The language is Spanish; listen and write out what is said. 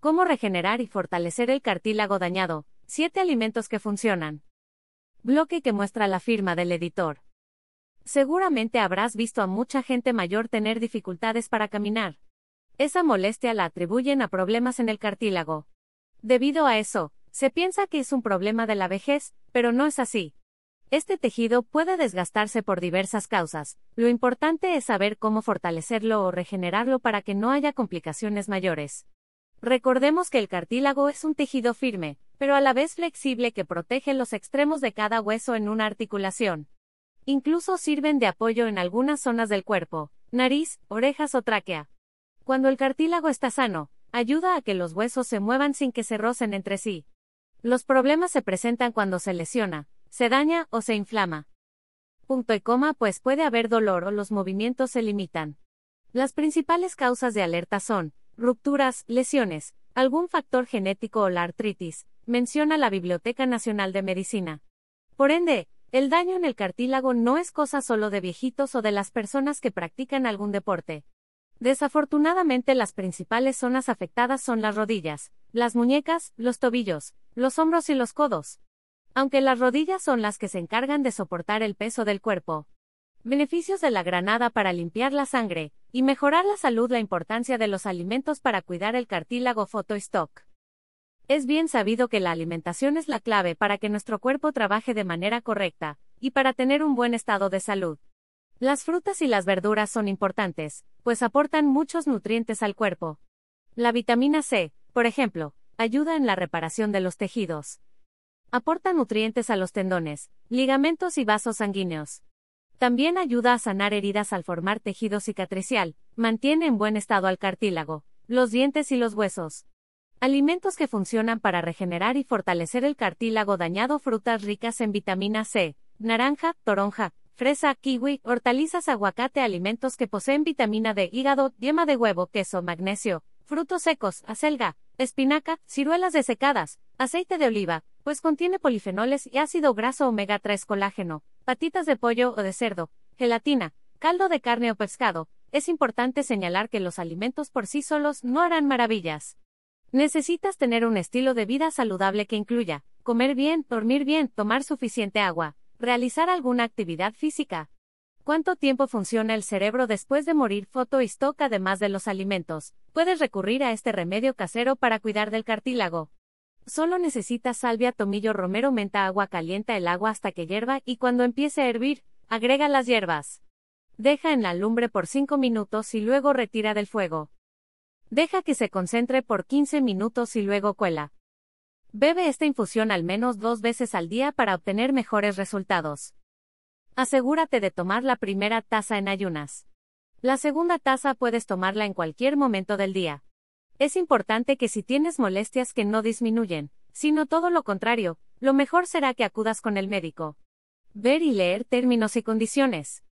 Cómo regenerar y fortalecer el cartílago dañado. 7 alimentos que funcionan. Bloque que muestra la firma del editor. Seguramente habrás visto a mucha gente mayor tener dificultades para caminar. Esa molestia la atribuyen a problemas en el cartílago. Debido a eso, se piensa que es un problema de la vejez, pero no es así. Este tejido puede desgastarse por diversas causas. Lo importante es saber cómo fortalecerlo o regenerarlo para que no haya complicaciones mayores. Recordemos que el cartílago es un tejido firme, pero a la vez flexible que protege los extremos de cada hueso en una articulación. Incluso sirven de apoyo en algunas zonas del cuerpo, nariz, orejas o tráquea. Cuando el cartílago está sano, ayuda a que los huesos se muevan sin que se rocen entre sí. Los problemas se presentan cuando se lesiona, se daña o se inflama. Punto y coma, pues puede haber dolor o los movimientos se limitan. Las principales causas de alerta son rupturas, lesiones, algún factor genético o la artritis, menciona la Biblioteca Nacional de Medicina. Por ende, el daño en el cartílago no es cosa solo de viejitos o de las personas que practican algún deporte. Desafortunadamente las principales zonas afectadas son las rodillas, las muñecas, los tobillos, los hombros y los codos aunque las rodillas son las que se encargan de soportar el peso del cuerpo. Beneficios de la granada para limpiar la sangre y mejorar la salud. La importancia de los alimentos para cuidar el cartílago photostock. Es bien sabido que la alimentación es la clave para que nuestro cuerpo trabaje de manera correcta y para tener un buen estado de salud. Las frutas y las verduras son importantes, pues aportan muchos nutrientes al cuerpo. La vitamina C, por ejemplo, ayuda en la reparación de los tejidos. Aporta nutrientes a los tendones, ligamentos y vasos sanguíneos. También ayuda a sanar heridas al formar tejido cicatricial, mantiene en buen estado al cartílago, los dientes y los huesos. Alimentos que funcionan para regenerar y fortalecer el cartílago dañado, frutas ricas en vitamina C, naranja, toronja, fresa, kiwi, hortalizas, aguacate, alimentos que poseen vitamina D, hígado, yema de huevo, queso, magnesio, frutos secos, acelga, espinaca, ciruelas desecadas, aceite de oliva, pues contiene polifenoles y ácido graso omega 3 colágeno, patitas de pollo o de cerdo, gelatina, caldo de carne o pescado. Es importante señalar que los alimentos por sí solos no harán maravillas. Necesitas tener un estilo de vida saludable que incluya comer bien, dormir bien, tomar suficiente agua, realizar alguna actividad física. ¿Cuánto tiempo funciona el cerebro después de morir? Foto y stock además de los alimentos. Puedes recurrir a este remedio casero para cuidar del cartílago. Solo necesitas salvia, tomillo, romero, menta, agua, calienta el agua hasta que hierva y cuando empiece a hervir, agrega las hierbas. Deja en la lumbre por 5 minutos y luego retira del fuego. Deja que se concentre por 15 minutos y luego cuela. Bebe esta infusión al menos dos veces al día para obtener mejores resultados. Asegúrate de tomar la primera taza en ayunas. La segunda taza puedes tomarla en cualquier momento del día. Es importante que si tienes molestias que no disminuyen, sino todo lo contrario, lo mejor será que acudas con el médico. Ver y leer términos y condiciones.